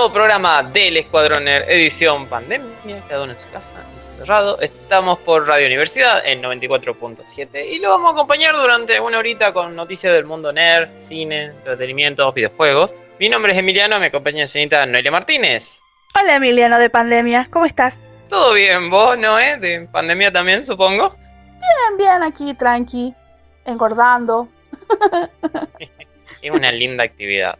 Nuevo programa del Escuadrón Nerd, edición pandemia, cada uno en su casa, cerrado. Estamos por Radio Universidad en 94.7 y lo vamos a acompañar durante una horita con noticias del mundo nerd, cine, entretenimiento, videojuegos. Mi nombre es Emiliano, me acompaña la señorita Noelia Martínez. Hola Emiliano de Pandemia, ¿cómo estás? ¿Todo bien vos, Noé? De pandemia también, supongo. Bien, bien, aquí, tranqui, engordando. Es una linda actividad.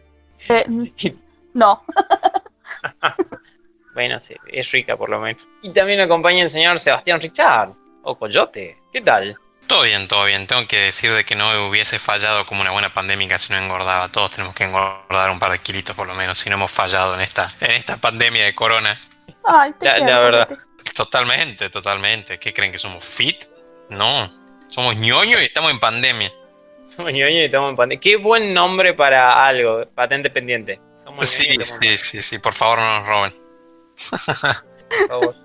Eh, no, Bueno, sí, es rica por lo menos. Y también me acompaña el señor Sebastián Richard, o Coyote. ¿Qué tal? Todo bien, todo bien. Tengo que decir de que no hubiese fallado como una buena pandemia si no engordaba. Todos tenemos que engordar un par de kilitos por lo menos si no hemos fallado en esta, en esta pandemia de corona. ay, te La- quiero, la verdad. Totalmente, totalmente. ¿Qué creen que somos fit? No. Somos ñoños y estamos en pandemia. Somos ñoños y estamos en pandemia. Qué buen nombre para algo, patente pendiente. Somos Sí, sí, sí, sí. Por favor, no nos roben.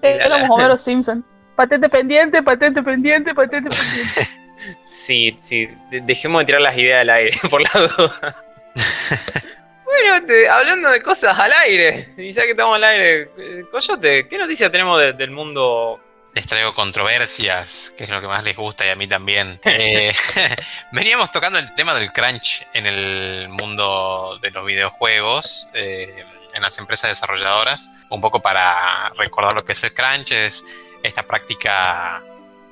Éramos Homero Simpson. Patente pendiente, patente pendiente, patente pendiente. Sí, sí, de- dejemos de tirar las ideas al aire, por la duda. bueno, te- hablando de cosas al aire, y ya que estamos al aire, eh, Coyote, ¿qué noticias tenemos de- del mundo? Les traigo controversias, que es lo que más les gusta y a mí también. Eh, veníamos tocando el tema del crunch en el mundo de los videojuegos, eh, en las empresas desarrolladoras, un poco para recordar lo que es el crunch, es esta práctica,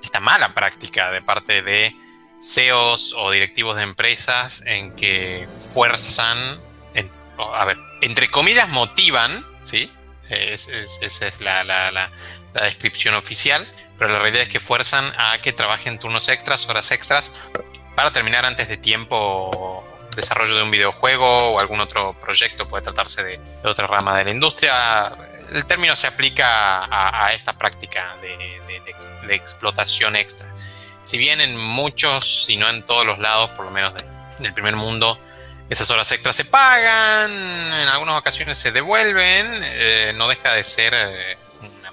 esta mala práctica de parte de CEOs o directivos de empresas en que fuerzan, en- a ver, entre comillas motivan, ¿sí? Es- es- esa es la, la- la- la descripción oficial, pero la realidad es que fuerzan a que trabajen turnos extras, horas extras, para terminar antes de tiempo desarrollo de un videojuego o algún otro proyecto, puede tratarse de, otra rama de la industria. El término se aplica a, esta práctica de, explotación extra. Si bien en muchos, si no en todos los lados, por lo menos de- del primer mundo, esas horas extras se pagan, en algunas ocasiones se devuelven, eh, no deja de ser eh,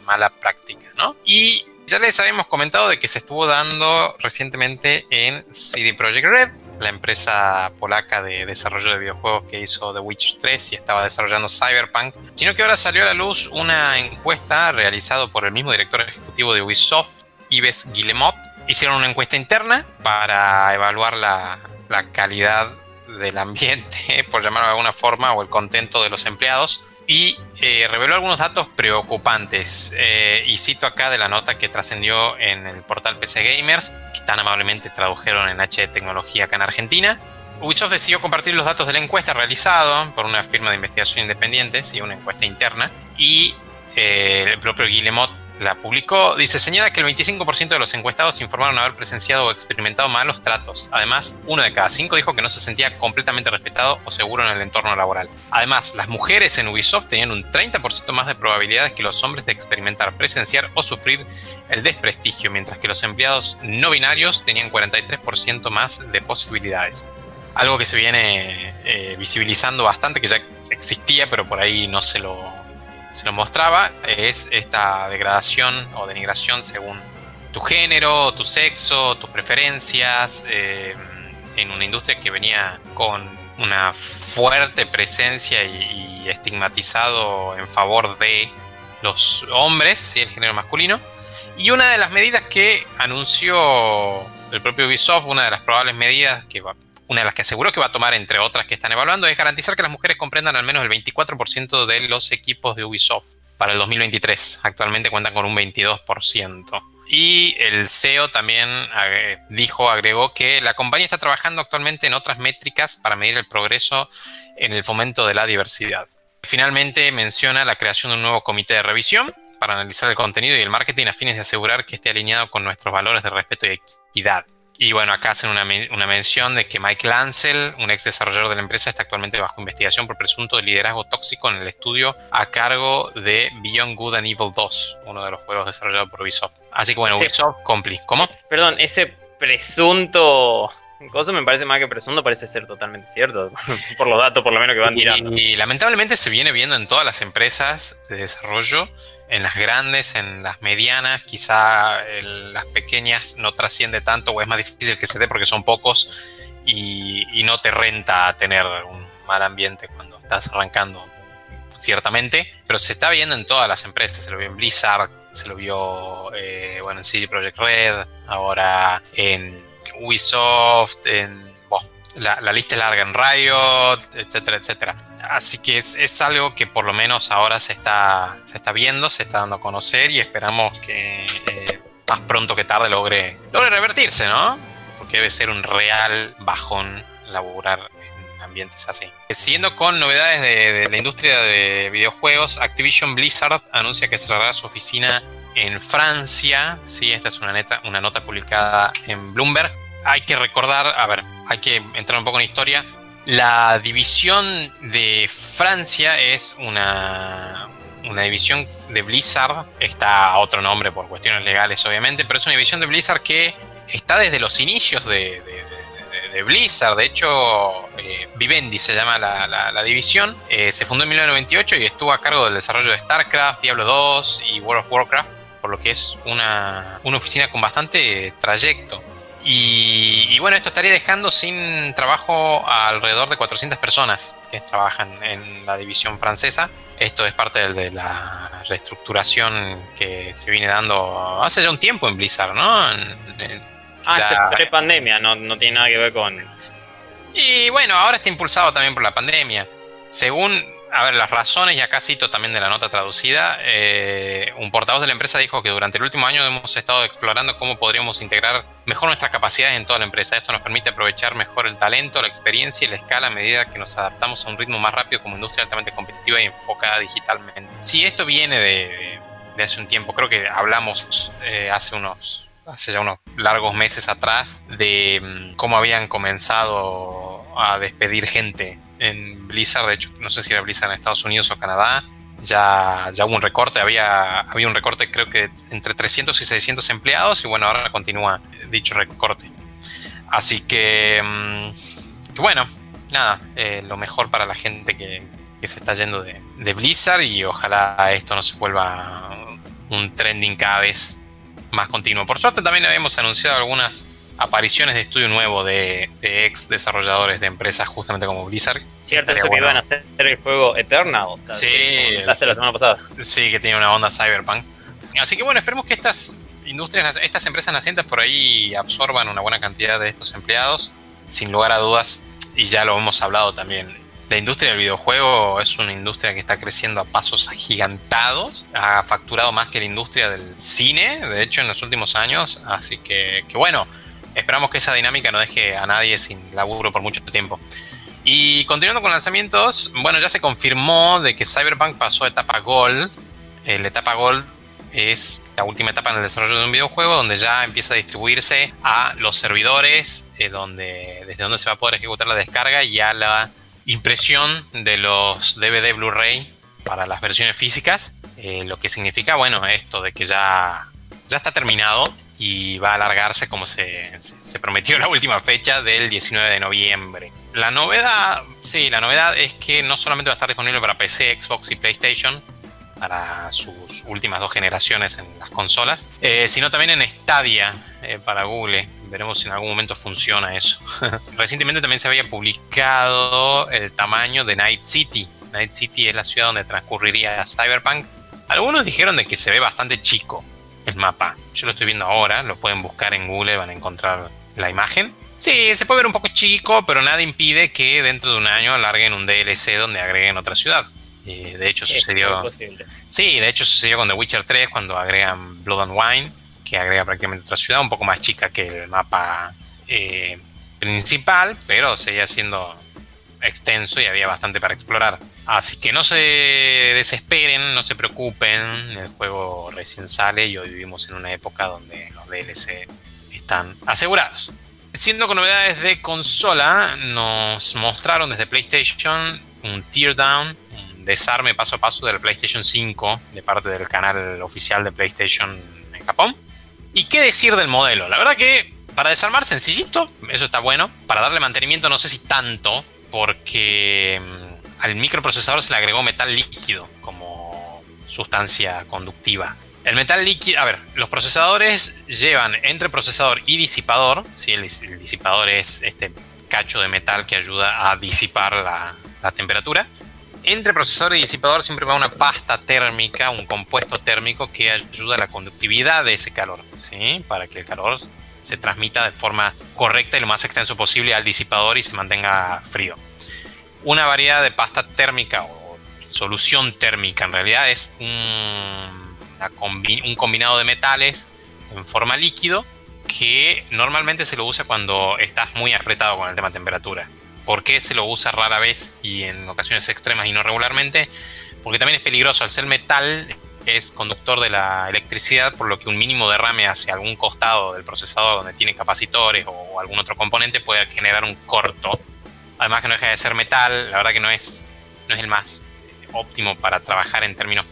mala práctica, ¿no? Y ya les habíamos comentado de que se estuvo dando recientemente en CD Projekt Red, la empresa polaca de desarrollo de videojuegos que hizo The Witcher 3 y estaba desarrollando Cyberpunk, sino que ahora salió a la luz una encuesta realizada por el mismo director ejecutivo de Ubisoft, Yves Guillemot. Hicieron una encuesta interna para evaluar la, la calidad del ambiente, por llamarlo de alguna forma, o el contento de los empleados. Y eh, reveló algunos datos preocupantes. Eh, y cito acá de la nota que trascendió en el portal PC Gamers, que tan amablemente tradujeron en H de Tecnología acá en Argentina. Ubisoft decidió compartir los datos de la encuesta realizada por una firma de investigación independiente, sí, una encuesta interna, y eh, el propio Guillemot la publicó. Dice, señala que el 25% de los encuestados informaron haber presenciado o experimentado malos tratos. Además, uno de cada cinco dijo que no se sentía completamente respetado o seguro en el entorno laboral. Además, las mujeres en Ubisoft tenían un 30% más de probabilidades que los hombres de experimentar, presenciar o sufrir el desprestigio, mientras que los empleados no binarios tenían 43% más de posibilidades. Algo que se viene eh, visibilizando bastante, que ya existía, pero por ahí no se lo, se lo mostraba, es esta degradación o denigración según tu género, tu sexo, tus preferencias, eh, en una industria que venía con una fuerte presencia y, y estigmatizado en favor de los hombres y el género masculino. Y una de las medidas que anunció el propio Ubisoft, una de las probables medidas que una de las que aseguró que va a tomar, entre otras que están evaluando, es garantizar que las mujeres comprendan al menos el 24% de los equipos de Ubisoft para el 2023. Actualmente cuentan con un 22%. Y el CEO también dijo, agregó que la compañía está trabajando actualmente en otras métricas para medir el progreso en el fomento de la diversidad. Finalmente menciona la creación de un nuevo comité de revisión para analizar el contenido y el marketing a fines de asegurar que esté alineado con nuestros valores de respeto y equidad. Y bueno, acá hacen una, una mención de que Mike Lancel, un ex desarrollador de la empresa, está actualmente bajo investigación por presunto de liderazgo tóxico en el estudio a cargo de Beyond Good and Evil 2, uno de los juegos desarrollados por Ubisoft. Así que bueno. Ubisoft Compli. ¿Cómo? Perdón, ese presunto. Cosa me parece más que presunto, parece ser totalmente cierto. por los datos, por lo menos que van tirando. Y, lamentablemente se viene viendo en todas las empresas de desarrollo, en las grandes, en las medianas, quizá en las pequeñas no trasciende tanto o es más difícil que se dé porque son pocos y, no te renta tener un mal ambiente cuando estás arrancando, ciertamente, pero se está viendo en todas las empresas, se lo vio en Blizzard, se lo vio eh, bueno, en CD Projekt Red, ahora en Ubisoft, en la, la lista es larga en Riot, etcétera, etcétera. Así que es, es algo que por lo menos ahora se está, se está viendo, se está dando a conocer y esperamos que eh, más pronto que tarde logre, logre revertirse, ¿no? Porque debe ser un real bajón laburar en ambientes así. Siguiendo con novedades de, de la industria de videojuegos, Activision Blizzard anuncia que cerrará su oficina en Francia. Sí, esta es una, neta, una nota publicada en Bloomberg. Hay que recordar, a ver, hay que entrar un poco en historia. La división de Francia es una, una división de Blizzard. Está otro nombre por cuestiones legales, obviamente, pero es una división de Blizzard que está desde los inicios de, Blizzard. De hecho, eh, Vivendi se llama la, la, la división. Eh, se fundó en 1998 y estuvo a cargo del desarrollo de StarCraft, Diablo 2 y World of Warcraft, por lo que es una, una oficina con bastante trayecto. Y, y, bueno, esto estaría dejando sin trabajo a alrededor de 400 personas que trabajan en la división francesa. Esto es parte de, la reestructuración que se viene dando hace ya un tiempo en Blizzard, ¿no? En, en, ah, ya... pre-pandemia, no, no tiene nada que ver con... Y bueno, ahora está impulsado también por la pandemia. Según a ver, las razones, y acá cito también de la nota traducida, eh, un portavoz de la empresa dijo que durante el último año hemos estado explorando cómo podríamos integrar mejor nuestras capacidades en toda la empresa. Esto nos permite aprovechar mejor el talento, la experiencia y la escala a medida que nos adaptamos a un ritmo más rápido como industria altamente competitiva y enfocada digitalmente. Si esto viene de, hace un tiempo, creo que hablamos eh, hace unos hace ya unos largos meses atrás de um, cómo habían comenzado a despedir gente en Blizzard, de hecho, no sé si era Blizzard en Estados Unidos o Canadá, ya, ya hubo un recorte, había, había un recorte creo que entre 300 y 600 empleados y bueno, ahora continúa dicho recorte. Así que, mm, bueno, nada, eh, lo mejor para la gente que, que se está yendo de, de, Blizzard y ojalá esto no se vuelva un trending cada vez más continuo. Por suerte también habíamos anunciado algunas apariciones de estudio nuevo de, de, ex desarrolladores de empresas justamente como Blizzard. Cierto, eso bueno. que iban a hacer el juego Eternal. Sí, la semana pasada. Sí, que tiene una onda cyberpunk. Así que bueno, esperemos que estas industrias, estas empresas nacientes por ahí absorban una buena cantidad de estos empleados. Sin lugar a dudas, y ya lo hemos hablado también, la industria del videojuego es una industria que está creciendo a pasos agigantados. Ha facturado más que la industria del cine, de hecho, en los últimos años. Así que, que bueno, esperamos que esa dinámica no deje a nadie sin laburo por mucho tiempo. Y continuando con lanzamientos, bueno, ya se confirmó de que Cyberpunk pasó a etapa Gold. Eh, la etapa Gold es la última etapa en el desarrollo de un videojuego donde ya empieza a distribuirse a los servidores, eh, donde, desde donde se va a poder ejecutar la descarga y a la impresión de los DVD Blu-ray para las versiones físicas. Eh, lo que significa, bueno, esto de que ya, ya está terminado y va a alargarse como se, se, prometió la última fecha del 19 de noviembre. La novedad, sí, la novedad es que no solamente va a estar disponible para PC, Xbox y PlayStation, para sus últimas dos generaciones en las consolas, eh, sino también en Stadia eh, para Google. Veremos si en algún momento funciona eso. Recientemente también se había publicado el tamaño de Night City. Night City es la ciudad donde transcurriría Cyberpunk. Algunos dijeron de que se ve bastante chico el mapa. Yo lo estoy viendo ahora, lo pueden buscar en Google, van a encontrar la imagen. Sí, se puede ver un poco chico, pero nada impide que dentro de un año alarguen un DLC donde agreguen otra ciudad. Eh, de hecho, sucedió. Sí, de hecho sucedió con The Witcher 3 cuando agregan Blood and Wine, que agrega prácticamente otra ciudad un poco más chica que el mapa eh, principal, pero seguía siendo extenso y había bastante para explorar. Así que no se desesperen, no se preocupen, el juego recién sale y hoy vivimos en una época donde los DLC están asegurados. siendo con novedades de consola, nos mostraron desde PlayStation un teardown, un desarme paso a paso del PlayStation 5 de parte del canal oficial de PlayStation en Japón. ¿Y qué decir del modelo? La verdad que para desarmar sencillito, eso está bueno. Para darle mantenimiento no sé si tanto, porque mm, al microprocesador se le agregó metal líquido como sustancia conductiva. El metal líquido, a ver, los procesadores llevan entre procesador y disipador, ¿sí? el, disipador es este cacho de metal que ayuda a disipar la, la temperatura. Entre procesador y disipador siempre va una pasta térmica, un compuesto térmico que ayuda a la conductividad de ese calor, ¿sí? para que el calor se transmita de forma correcta y lo más extenso posible al disipador y se mantenga frío. Una variedad de pasta térmica o solución térmica en realidad es un un combinado de metales en forma líquido que normalmente se lo usa cuando estás muy apretado con el tema temperatura. ¿Por qué se lo usa rara vez y en ocasiones extremas y no regularmente? Porque también es peligroso. Al ser metal es conductor de la electricidad, por lo que un mínimo derrame hacia algún costado del procesador donde tiene capacitores o algún otro componente puede generar un corto. Además que no deja de ser metal, la verdad que no es, no es el más óptimo para trabajar en términos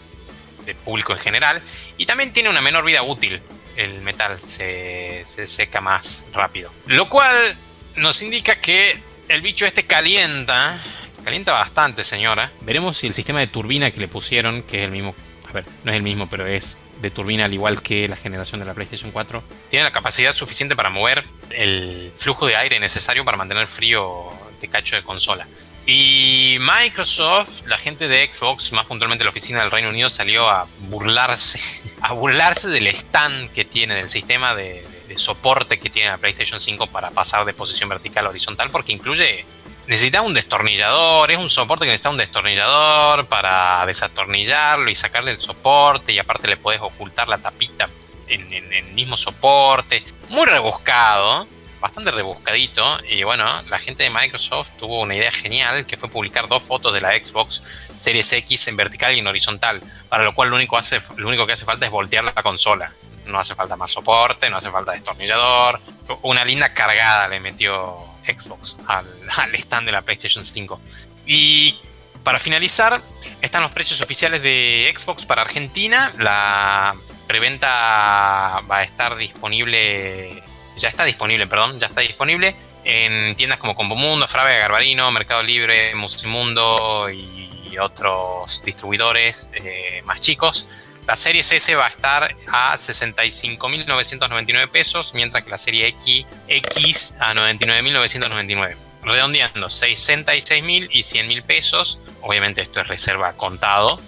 público en general. Y también tiene una menor vida útil. El metal se, seca más rápido. Lo cual nos indica que el bicho este calienta. Calienta bastante, señora. Veremos si el sistema de turbina que le pusieron, que es el mismo. A ver, no es el mismo, pero es de turbina al igual que la generación de la PlayStation 4, tiene la capacidad suficiente para mover el flujo de aire necesario para mantener frío de cacho de consola. Y Microsoft, la gente de Xbox, más puntualmente la oficina del Reino Unido, salió a burlarse, a burlarse del stand que tiene, del sistema de, soporte que tiene la PlayStation 5 para pasar de posición vertical a horizontal, porque incluye, necesita un destornillador, es un soporte que necesita un destornillador para desatornillarlo y sacarle el soporte, y aparte le puedes ocultar la tapita en el mismo soporte. Muy rebuscado bastante rebuscadito. Y bueno, la gente de Microsoft tuvo una idea genial que fue publicar dos fotos de la Xbox Series X en vertical y en horizontal. Para lo cual lo único, hace, lo único que hace falta es voltear la consola. No hace falta más soporte, no hace falta destornillador. Una linda cargada le metió Xbox al, al stand de la PlayStation 5. Y para finalizar, están los precios oficiales de Xbox para Argentina. La preventa va a estar disponible ya está disponible, perdón, ya está disponible en tiendas como Mundo, Frávega, Garbarino, Mercado Libre, Musimundo y otros distribuidores eh, más chicos. La serie S va a estar a 65.999 pesos, mientras que la serie X, X a 99.999. Redondeando, 66.000 y 100.000 pesos. Obviamente esto es reserva contado.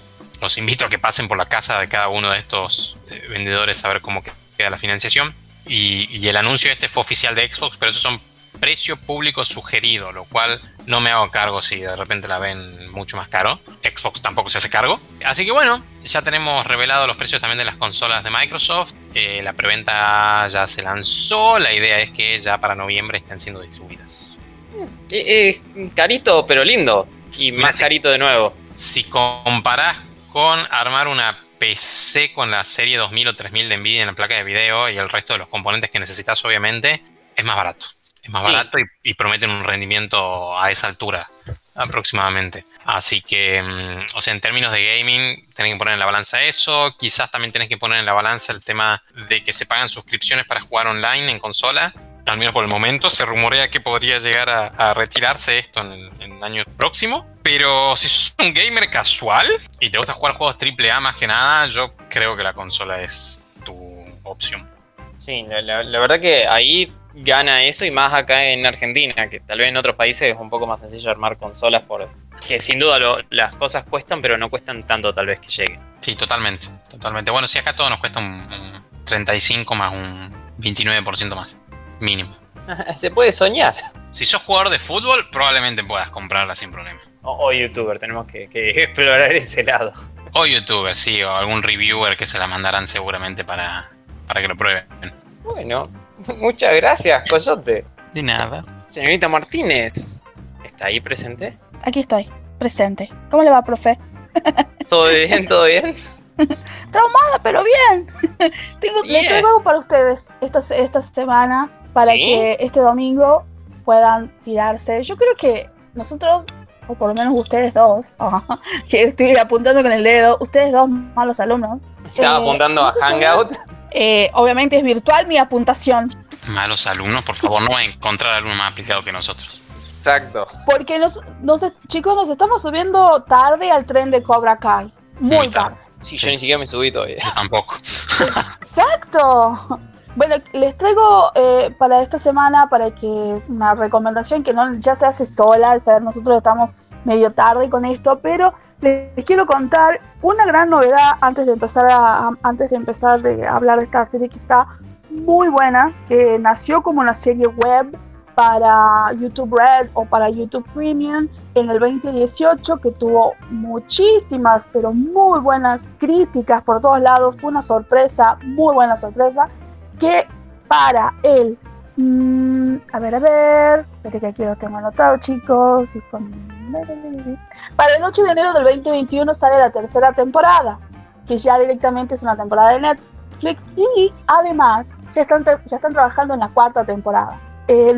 Los invito a que pasen por la casa de cada uno de estos eh, vendedores a ver cómo queda la financiación. Y, el anuncio este fue oficial de Xbox, pero esos son precio público sugerido, lo cual no me hago cargo si de repente la ven mucho más caro. Xbox tampoco se hace cargo. Así que bueno, ya tenemos revelado los precios también de las consolas de Microsoft. Eh, la preventa ya se lanzó. La idea es que ya para noviembre estén siendo distribuidas. Es carito, pero lindo. Y más carito de nuevo. Si comparás con armar una PC con la serie 2000 o 3000 de Nvidia en la placa de video y el resto de los componentes que necesitas, obviamente, es más barato. Es más barato y, prometen un rendimiento a esa altura aproximadamente. Así que, mm, o sea, en términos de gaming, tenés que poner en la balanza eso. Quizás también tenés que poner en la balanza el tema de que se pagan suscripciones para jugar online en consola al menos por el momento, se rumorea que podría llegar a, retirarse esto en, el año próximo. Pero si sos un gamer casual y te gusta jugar juegos AAA más que nada, yo creo que la consola es tu opción. Sí, la, verdad que ahí gana eso y más acá en Argentina, que tal vez en otros países es un poco más sencillo armar consolas por que sin duda las cosas cuestan, pero no cuestan tanto tal vez que lleguen. Sí, totalmente, totalmente. Bueno, si acá todo nos cuesta un 35 más un 29% más mínimo. Se puede soñar. Si sos jugador de fútbol, probablemente puedas comprarla sin problema. O, youtuber, tenemos que, explorar ese lado. O youtuber, sí, o algún reviewer que se la mandarán seguramente para, para que lo prueben. Bueno, muchas gracias, Coyote. De nada. Señorita Martínez, ¿está ahí presente? Aquí estoy, presente. ¿Cómo le va, profe? ¿Todo bien? ¿Todo bien? Traumada, pero bien. Tengo, Le traigo algo para ustedes esta, esta semana. Para ¿Sí? que este domingo puedan tirarse. Yo creo que nosotros, o por lo menos ustedes dos, que estoy apuntando con el dedo, ustedes dos malos alumnos. Estaba eh, apuntando no a Hangout. eh, obviamente es virtual mi apuntación, Malos alumnos, por favor, no va a encontrar alumno más aplicado que nosotros. Exacto. porque nos, nos- chicos nos estamos subiendo tarde al tren de Cobra Kai. Muy Muy tarde. tarde. Sí, Sí. yo ni siquiera me subí todavía. Yo tampoco. Exacto. Bueno, les traigo eh, para esta semana para que una recomendación que no ya se hace sola, o sea, nosotros estamos medio tarde con esto, pero les, quiero contar una gran novedad antes de empezar a- antes de empezar de hablar de esta serie que está muy buena, que nació como una serie web para YouTube Red o para YouTube Premium en el 2018 que tuvo muchísimas pero muy buenas críticas por todos lados. Fue una sorpresa muy buena sorpresa que para el mm, a ver a ver espérate que aquí lo tengo anotado chicos para el 8 de enero del 2021 sale la tercera temporada que ya directamente es una temporada de Netflix y además ya están, ya están trabajando en la cuarta temporada eh,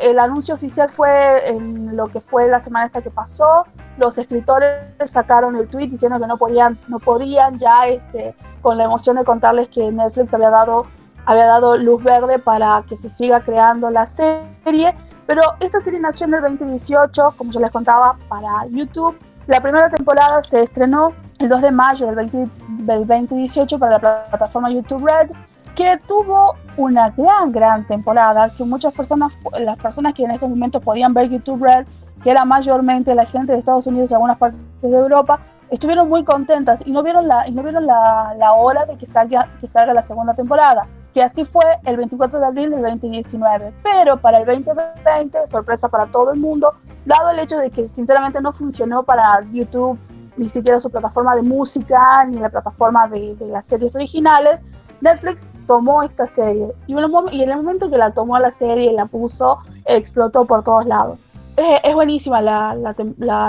el anuncio oficial fue en lo que fue la semana esta que pasó. Los escritores sacaron el tweet diciendo que no podían, no podían ya este, con la emoción de contarles que Netflix había dado, había dado luz verde para que se siga creando la serie. Pero esta serie nació en el 2018, como yo les contaba, para YouTube. La primera temporada se estrenó el 2 de mayo del, 20 del 2018 para la plataforma YouTube Red que tuvo una gran, gran temporada, que muchas personas, las personas que en ese momento podían ver YouTube Red, que era mayormente la gente de Estados Unidos y algunas partes de Europa, estuvieron muy contentas y no vieron la, y no vieron la, la hora de que salga, que salga la segunda temporada, que así fue el 24 de abril del 2019. Pero para el 2020, sorpresa para todo el mundo, dado el hecho de que sinceramente no funcionó para YouTube, ni siquiera su plataforma de música, ni la plataforma de, de las series originales, Netflix tomó esta serie y, y en el momento que la tomó la serie y la puso, explotó por todos lados. Es, es buenísima la- la-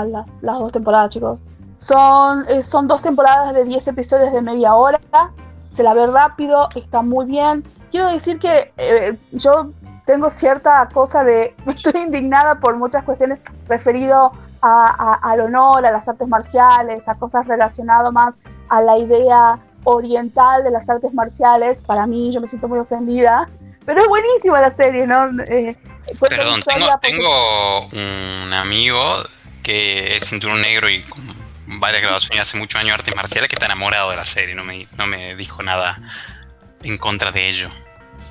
las, las dos temporadas, chicos. Son, eh, son dos temporadas de 10 episodios de media hora. Se la ve rápido, está muy bien. Quiero decir que eh, yo tengo cierta cosa de. Estoy indignada por muchas cuestiones referido a- a- al honor, a las artes marciales, a cosas relacionadas más a la idea oriental de las artes marciales. Para mí, yo me siento muy ofendida. Pero es buenísima la serie, ¿no? Eh, Perdón, tengo, porque- tengo un amigo que es cinturón negro y con varias graduaciones y hace muchos años de artes marciales que está enamorado de la serie. No me, no me dijo nada en contra de ello.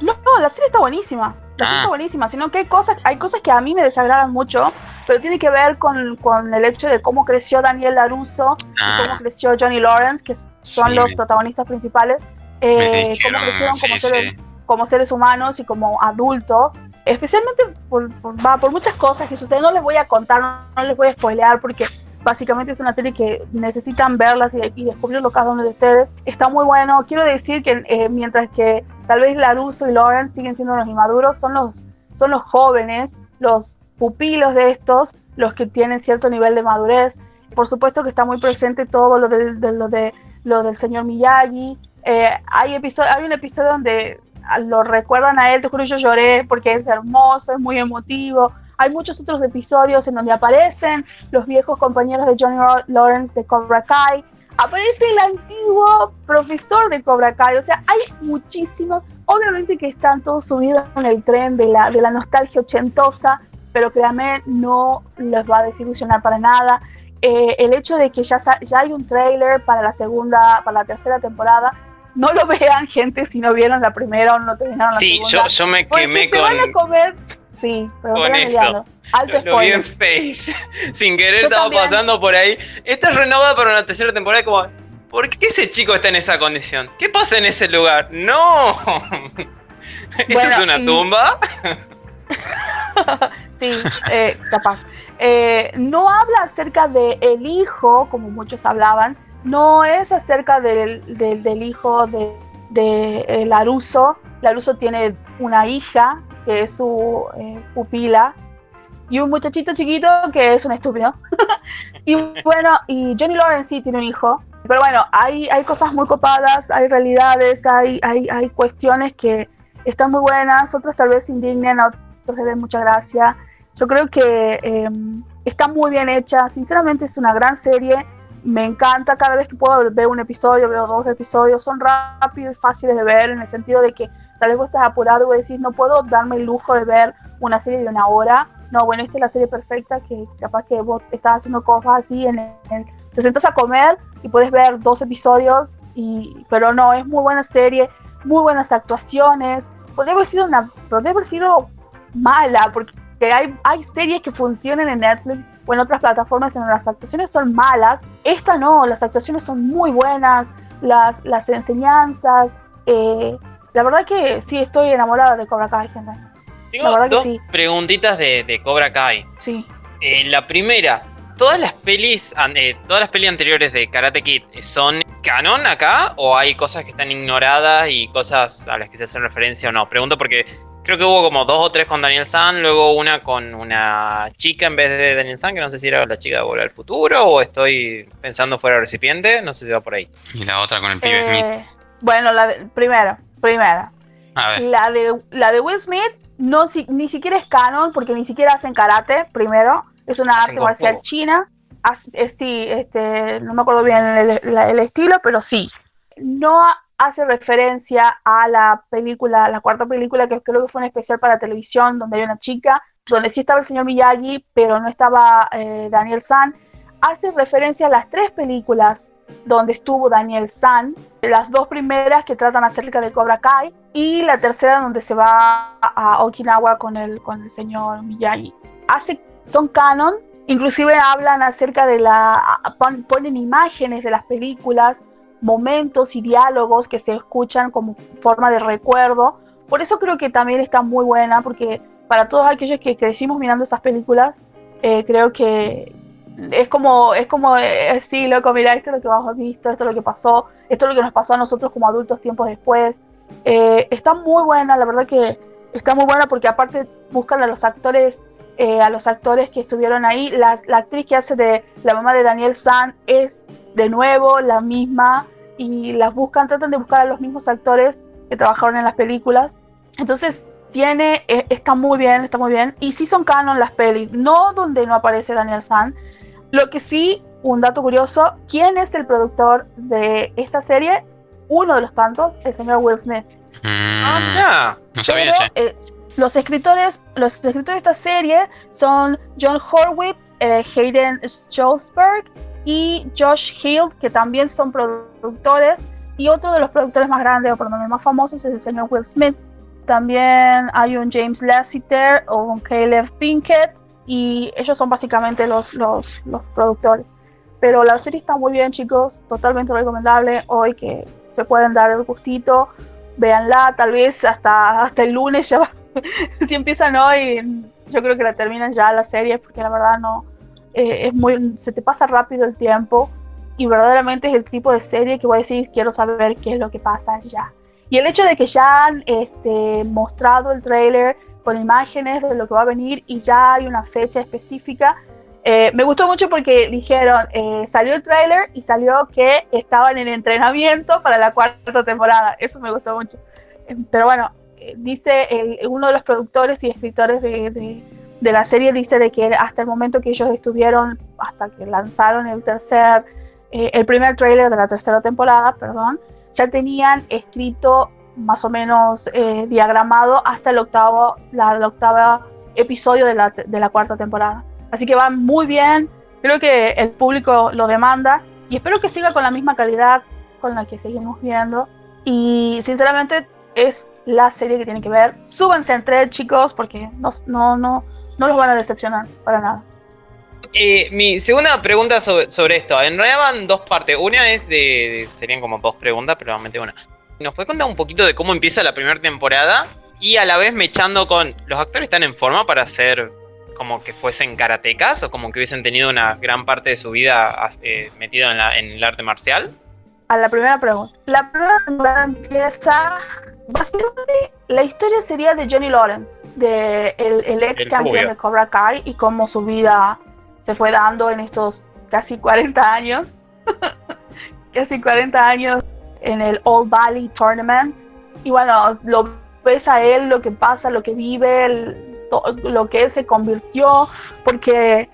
No, no, la serie está buenísima. La serie Ah. está buenísima, sino que hay cosas, hay cosas que a mí me desagradan mucho, pero tiene que ver con, con el hecho de cómo creció Daniel LaRusso y Ah, cómo creció Johnny Lawrence, que son sí, los me- protagonistas principales. eh, cómo dijeron, crecieron sí, como seres, sí. como seres humanos y como adultos, especialmente por, por, va, por muchas cosas que suceden. No les voy a contar, no, no les voy a spoilear porque básicamente es una serie que necesitan verlas y, y descubrirlo cada uno de ustedes. Está muy bueno. Quiero decir que eh, mientras que tal vez Laruso y Lawrence siguen siendo los inmaduros, son los, son los jóvenes, los pupilos de estos, los que tienen cierto nivel de madurez. Por supuesto que está muy presente todo lo, de, lo, de, lo del señor Miyagi. Eh, hay, episodio, hay un episodio donde lo recuerdan a él, te juro, yo lloré porque es hermoso, es muy emotivo. Hay muchos otros episodios en donde aparecen los viejos compañeros de Johnny Lawrence de Cobra Kai. Aparece el antiguo profesor de Cobra Kai. O sea, hay muchísimos. Obviamente que están todos subidos en el tren de la, de la nostalgia ochentosa, pero créanme, no les va a desilusionar para nada. Eh, el hecho de que ya, ya hay un trailer para la segunda, para la tercera temporada, no lo vean, gente, si no vieron la primera o no terminaron la Sí, yo, segunda. yo me quemé te van a con. comer. Sí, pero con eso. Alto Lo, lo vi en. Face. Sin querer Yo estaba también. pasando por ahí. Esta es renovada para una tercera temporada. Como, ¿por qué ese chico está en esa condición? ¿Qué pasa en ese lugar? ¡No! ¿Eso Bueno, es una y- tumba? Sí, eh, capaz. Eh, no habla acerca de el hijo, como muchos hablaban, no es acerca del, del- del hijo de, de eh, Laruso. Laruso tiene una hija que es su eh, pupila y un muchachito chiquito que es un estúpido. y bueno, y Johnny Lawrence sí tiene un hijo. Pero bueno, hay, hay cosas muy copadas, hay realidades, hay, hay, hay cuestiones que, están muy buenas, otras tal vez indignen, a otros les den mucha gracia. Yo creo que eh, está muy bien hecha, sinceramente es una gran serie, me encanta cada vez que puedo ver un episodio, veo dos episodios, son rápidos y fáciles de ver en el sentido de que tal vez vos estás apurado y decís, no puedo darme el lujo de ver una serie de una hora. No, bueno, esta es la serie perfecta que capaz que vos estás haciendo cosas así, en te sentas a comer y puedes ver dos episodios, y, pero no, es muy buena serie, muy buenas actuaciones. Podría haber sido una, podría haber sido mala, porque hay, hay series que funcionan en Netflix o en otras plataformas en las actuaciones son malas. Esta no, las actuaciones son muy buenas, las, las enseñanzas. Eh, la verdad que sí estoy enamorada de Cobra Kai, gente. Tengo dos preguntitas de, de, Cobra Kai. Sí. Eh, la primera, ¿todas las pelis, eh, todas las pelis anteriores de Karate Kid son canon acá o hay cosas que están ignoradas y cosas a las que se hacen referencia o no? Pregunto porque creo que hubo como dos o tres con Daniel San, luego una con una chica en vez de Daniel San, que no sé si era la chica de Volver al Futuro o estoy pensando fuera del recipiente, no sé si va por ahí. Y la otra con el pibe Smith. Eh, bueno, la de, primera, primera. La de, la de Will Smith no ni siquiera es canon porque ni siquiera hacen karate, primero. Es una arte marcial china. Eh, sí, este, no me acuerdo bien el, estilo, pero sí. No hace referencia a la película, la cuarta película, que creo que fue un especial para televisión, donde hay una chica, donde sí estaba el señor Miyagi, pero no estaba eh, Daniel San. Hace referencia a las tres películas donde estuvo Daniel San, las dos primeras que tratan acerca de Cobra Kai y la tercera donde se va a Okinawa con el, con el señor Miyagi. Hace, son canon, inclusive hablan acerca de la, ponen imágenes de las películas, momentos y diálogos que se escuchan como forma de recuerdo. Por eso creo que también está muy buena, porque para todos aquellos que crecimos mirando esas películas, eh, creo que, es como, es como, eh, sí, loco, mira, esto es lo que hemos visto, esto es lo que pasó, esto es lo que nos pasó a nosotros como adultos tiempos después. Eh, está muy buena, la verdad que está muy buena porque aparte buscan a los actores, eh, a los actores que estuvieron ahí. La, la, actriz que hace de la mamá de Daniel San es de nuevo la misma y las buscan, tratan de buscar a los mismos actores que trabajaron en las películas. Entonces, tiene, está muy bien, está muy bien. Y sí son canon las pelis, no donde no aparece Daniel San, lo que sí, un dato curioso, ¿quién es el productor de esta serie? Uno de los tantos, el señor Will Smith. Mm, ah, no sabía, eh, los escritores, los escritores de esta serie son John Horwitz, eh, Hayden Schulzberg y Josh Hill, que también son productores. Y otro de los productores más grandes o por lo menos más famosos es el señor Will Smith. También hay un James Lassiter o un Caleb Pinkett y ellos son básicamente los, los, los productores. Pero la serie está muy bien, chicos, totalmente recomendable. Hoy que se pueden dar el gustito, véanla, tal vez hasta, hasta el lunes ya si empiezan hoy, yo creo que la terminan ya la serie, porque la verdad no, eh, es muy, se te pasa rápido el tiempo y verdaderamente es el tipo de serie que voy a decir, quiero saber qué es lo que pasa ya. Y el hecho de que ya han este, mostrado el trailer con imágenes de lo que va a venir y ya hay una fecha específica. Eh, me gustó mucho porque dijeron, eh, salió el tráiler y salió que estaban en entrenamiento para la cuarta temporada. Eso me gustó mucho. Eh, pero bueno, dice uno de los productores y escritores de, de, la serie, dice de que hasta el momento que ellos estuvieron, hasta que lanzaron el tercer, el primer tráiler de la tercera temporada, perdón, ya tenían escrito más o menos eh, diagramado hasta el octavo, la, octava episodio de la, de la cuarta temporada. Así que va muy bien, creo que el público lo demanda y espero que siga con la misma calidad con la que seguimos viendo. Y sinceramente es la serie que tienen que ver. Súbanse entre chicos porque no, no, no, no los van a decepcionar para nada. Eh, mi segunda pregunta sobre, sobre, esto. En realidad van dos partes. Una es de, Serían como dos preguntas, pero realmente una. ¿Nos puede contar un poquito de cómo empieza la primera temporada? Y a la vez me echando con. ¿Los actores están en forma para ser como que fuesen karatecas o como que hubiesen tenido una gran parte de su vida eh, metido en, el arte marcial? A la primera pregunta. La primera temporada empieza. Básicamente, la historia sería de Johnny Lawrence, de el, ex campeón de Cobra Kai y cómo su vida se fue dando en estos casi 40 años. casi 40 años en el All Valley Tournament. Y bueno, lo ves a él lo que pasa, lo que vive, lo que él se convirtió, porque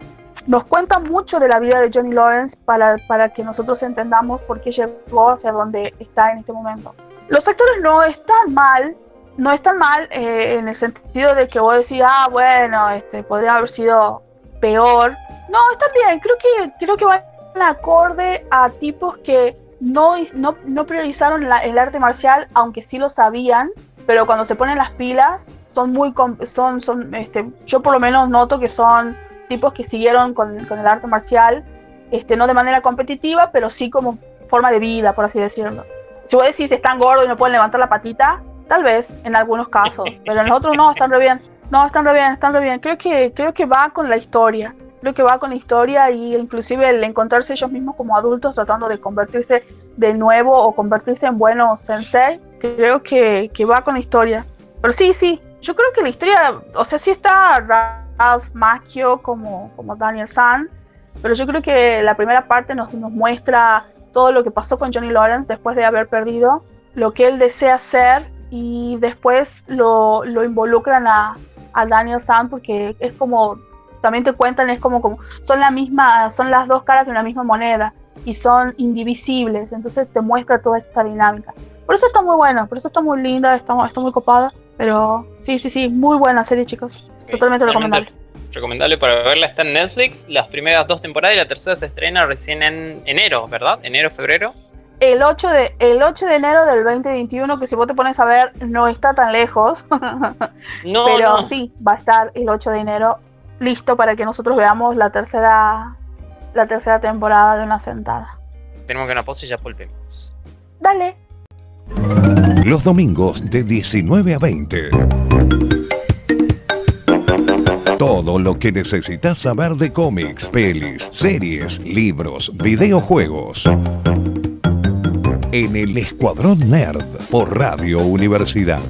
nos cuenta mucho de la vida de Johnny Lawrence para, para que nosotros entendamos por qué llegó hacia donde está en este momento. Los actores no están mal, no están mal eh, en el sentido de que vos decís, ah, bueno, este, podría haber sido peor. No, está bien, creo que, creo que van acorde a tipos que no, no, priorizaron el arte marcial, aunque sí lo sabían, pero cuando se ponen las pilas, son muy, son, son, este, yo por lo menos noto que son tipos que siguieron con, con el arte marcial, este, no de manera competitiva, pero sí como forma de vida, por así decirlo. Si vos decís están gordos y no pueden levantar la patita, tal vez en algunos casos, pero en otros no, están bien. No, están bien, están bien. Creo que, creo que va con la historia. Creo que va con la historia y inclusive el encontrarse ellos mismos como adultos tratando de convertirse de nuevo o convertirse en buenos sensei, creo que, que va con la historia. Pero sí, sí, yo creo que la historia, o sea, sí está Ralph Macchio como, como Daniel San, pero yo creo que la primera parte nos, nos muestra todo lo que pasó con Johnny Lawrence después de haber perdido, lo que él desea hacer y después lo, lo involucran a, a, Daniel San porque es como, también te cuentan, es como, como, son la misma, son las dos caras de una misma moneda y son indivisibles, entonces te muestra toda esta dinámica. Por eso está muy buena, por eso está muy linda, está, está muy copada, pero sí, sí, sí, muy buena serie chicos, totalmente recomendable recomendable para verla. Está en Netflix. Las primeras dos temporadas y la tercera se estrena recién en enero, ¿verdad? Enero, febrero. El 8, de, el 8 de enero del 2021, que si vos te pones a ver, no está tan lejos. no, Pero sí, va a estar el 8 de enero listo para que nosotros veamos la tercera, la tercera temporada de una sentada. Tenemos que una pausa y ya volvemos. Dale. Los domingos de 19 a 20 todo lo que necesitas saber de cómics, pelis, series, libros, videojuegos. En el Escuadrón Nerd por Radio Universidad.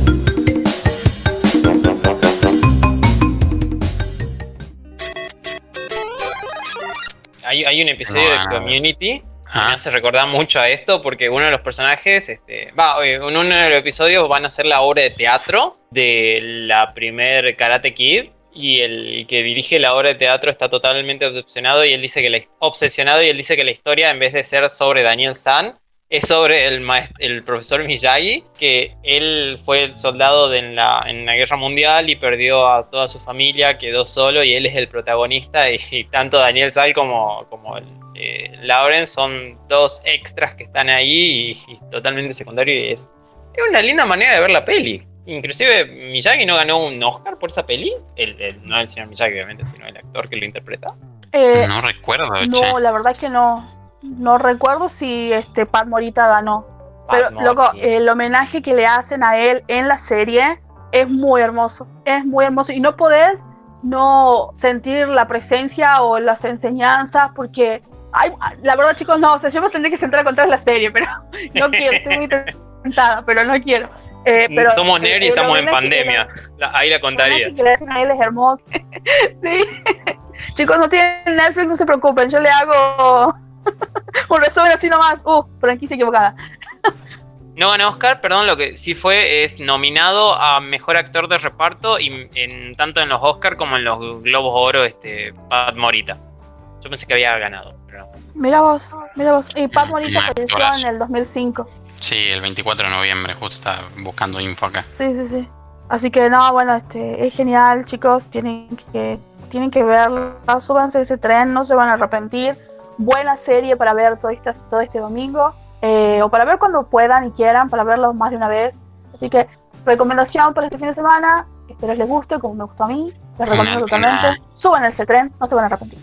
Hay, un episodio de Community que me hace recordar mucho a esto porque uno de los personajes, este, va, en uno de los episodios van a hacer la obra de teatro de la primer Karate Kid y el que dirige la obra de teatro está totalmente obsesionado y él dice que la, obsesionado y él dice que la historia en vez de ser sobre Daniel San es sobre el, el profesor Miyagi, que él fue el soldado en, la, en la guerra mundial y perdió a toda su familia, quedó solo y él es el protagonista y, tanto Daniel San como, como eh, Lauren son dos extras que están ahí y, totalmente secundarios y es, es una linda manera de ver la peli. Inclusive Miyagi no ganó un Oscar por esa peli. El, no el señor Miyagi, obviamente, sino el actor que lo interpreta. Eh, no recuerdo. No, la verdad es que no. No recuerdo si este Pat Morita ganó. Pero, loco, el homenaje que le hacen a él en la serie es muy hermoso. Es muy hermoso. Y no podés no sentir la presencia o las enseñanzas porque... Ay, la verdad, chicos, no. O sea, yo me tendría que sentar a contar la serie, pero no quiero. Estoy muy tentada, pero no quiero. Eh, pero, Somos nerd y estamos en pandemia. ahí la contaría. Que le hacen a él es hermoso. sí. Chicos, no tienen Netflix, no se preocupen. Yo le hago un resumen así nomás. Uh, franquicia equivocada. no ganó Oscar, perdón, lo que sí fue es nominado a mejor actor de reparto y en tanto en los Oscar como en los Globos Oro, este Pat Morita. Yo pensé que había ganado, pero Mira vos, mira vos. Y Pat Morita falleció en el 2005. Sí, el 24 de noviembre, justo estaba buscando info acá. Sí, sí, sí. Así que no, bueno, este, es genial, chicos. Tienen que, tienen que verlo. Súbanse ese tren, no se van a arrepentir. Buena serie para ver todo este, todo este domingo. Eh, o para ver cuando puedan y quieran, para verlo más de una vez. Así que, recomendación para este fin de semana. Espero les guste, como me gustó a mí. Les recomiendo totalmente. Suban ese tren, no se van a arrepentir.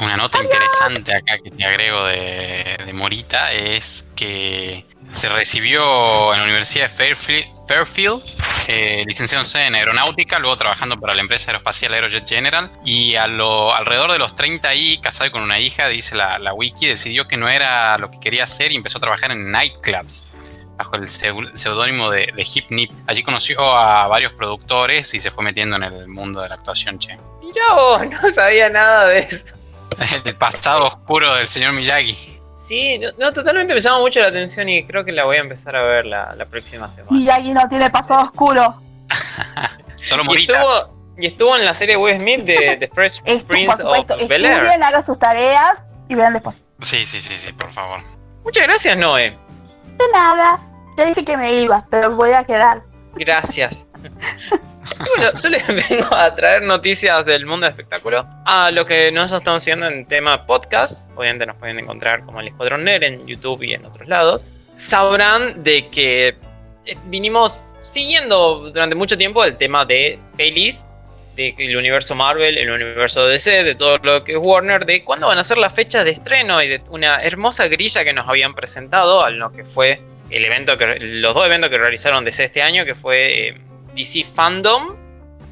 Una nota interesante acá que te agrego de, de Morita es que se recibió en la Universidad de Fairfield, eh, licenciado en aeronáutica, luego trabajando para la empresa aeroespacial Aerojet General. Y a lo, alrededor de los 30 y casado con una hija, dice la, la, wiki, decidió que no era lo que quería hacer y empezó a trabajar en nightclubs bajo el seudónimo de, de Hip Nip. Allí conoció a varios productores y se fue metiendo en el mundo de la actuación, che. Mirá vos, no sabía nada de eso. el pasado oscuro del señor Miyagi. Sí, no, totalmente me llama mucho la atención y creo que la voy a empezar a ver la, próxima semana. Miyagi no tiene pasado oscuro. Solo Y estuvo, y estuvo en la serie Will Smith de The Fresh Esto, por Prince supuesto, of Bel Air. estudien, hagan sus tareas y vean después. Sí, sí, sí, sí, por favor. Muchas gracias, Noé. De nada, ya dije que me iba, pero voy a quedar. Gracias. bueno, yo les vengo a traer noticias del mundo del espectáculo. A lo que nosotros estamos haciendo en tema podcast. Obviamente nos pueden encontrar como el Escuadrón Nerd en YouTube y en otros lados. Sabrán de que eh, vinimos siguiendo durante mucho tiempo el tema de pelis del universo Marvel, el universo DC, de todo lo que es Warner, de cuándo van a ser las fechas de estreno y de una hermosa grilla que nos habían presentado a lo que fue el evento que los dos eventos que realizaron DC este año, que fue eh, DC Fandom.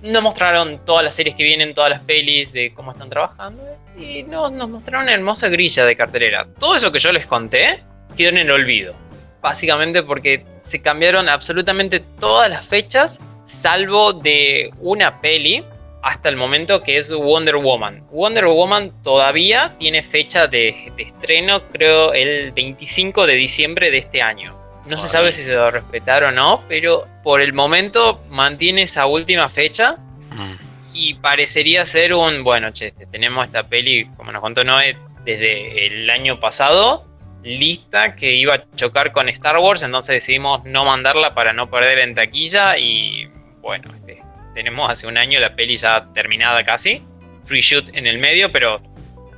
Nos mostraron todas las series que vienen, todas las pelis de cómo están trabajando y no- nos mostraron una hermosa grilla de cartelera. Todo eso que yo les conté quedó en el olvido. Básicamente porque se cambiaron absolutamente todas las fechas, salvo de una peli hasta el momento que es Wonder Woman. Wonder Woman todavía tiene fecha de, de estreno, creo, el 25 de diciembre de este año. No se sabe si se lo respetaron o no, pero por el momento mantiene esa última fecha Mm. y parecería ser un, bueno, che, este, tenemos esta peli, como nos contó Noé, desde el año pasado, lista que iba a chocar con Star Wars, entonces decidimos no mandarla para no perder en taquilla y bueno, este, tenemos hace un año la peli ya terminada casi, free shoot en el medio, pero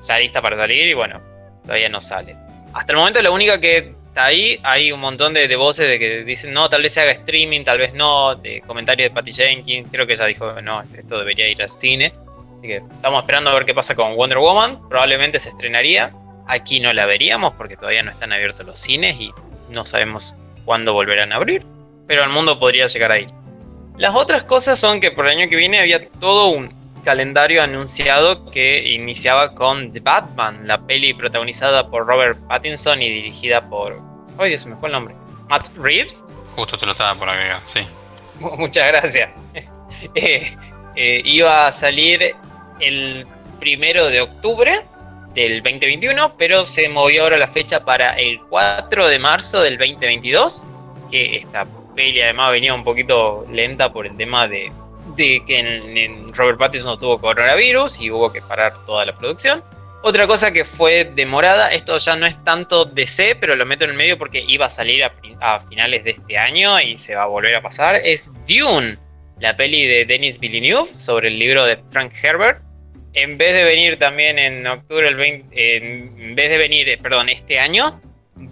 ya lista para salir y bueno, todavía no sale. Hasta el momento la única que ahí, hay un montón de, de voces de que dicen, no, tal vez se haga streaming, tal vez no, de comentarios de Patty Jenkins, creo que ella dijo, no, esto debería ir al cine. Así que estamos esperando a ver qué pasa con Wonder Woman, probablemente se estrenaría. Aquí no la veríamos porque todavía no están abiertos los cines y no sabemos cuándo volverán a abrir, pero al mundo podría llegar ahí. Las otras cosas son que por el año que viene había todo un calendario anunciado que iniciaba con The Batman, la peli protagonizada por Robert Pattinson y dirigida por... ¡Ay, Dios, se me fue el nombre! Matt Reeves. Justo te lo estaba por agregar, sí. Mu- Muchas gracias. Eh, eh, iba a salir el primero de octubre del 2021, pero se movió ahora la fecha para el 4 de marzo del 2022, que esta peli además venía un poquito lenta por el tema de, de que en, Robert Pattinson tuvo coronavirus y hubo que parar toda la producción. Otra cosa que fue demorada, esto ya no es tanto DC, pero lo meto en el medio porque iba a salir a, finales de este año y se va a volver a pasar, es Dune, la peli de Denis Villeneuve sobre el libro de Frank Herbert. En vez de venir también en octubre, el 20, en vez de venir, eh, perdón, este año,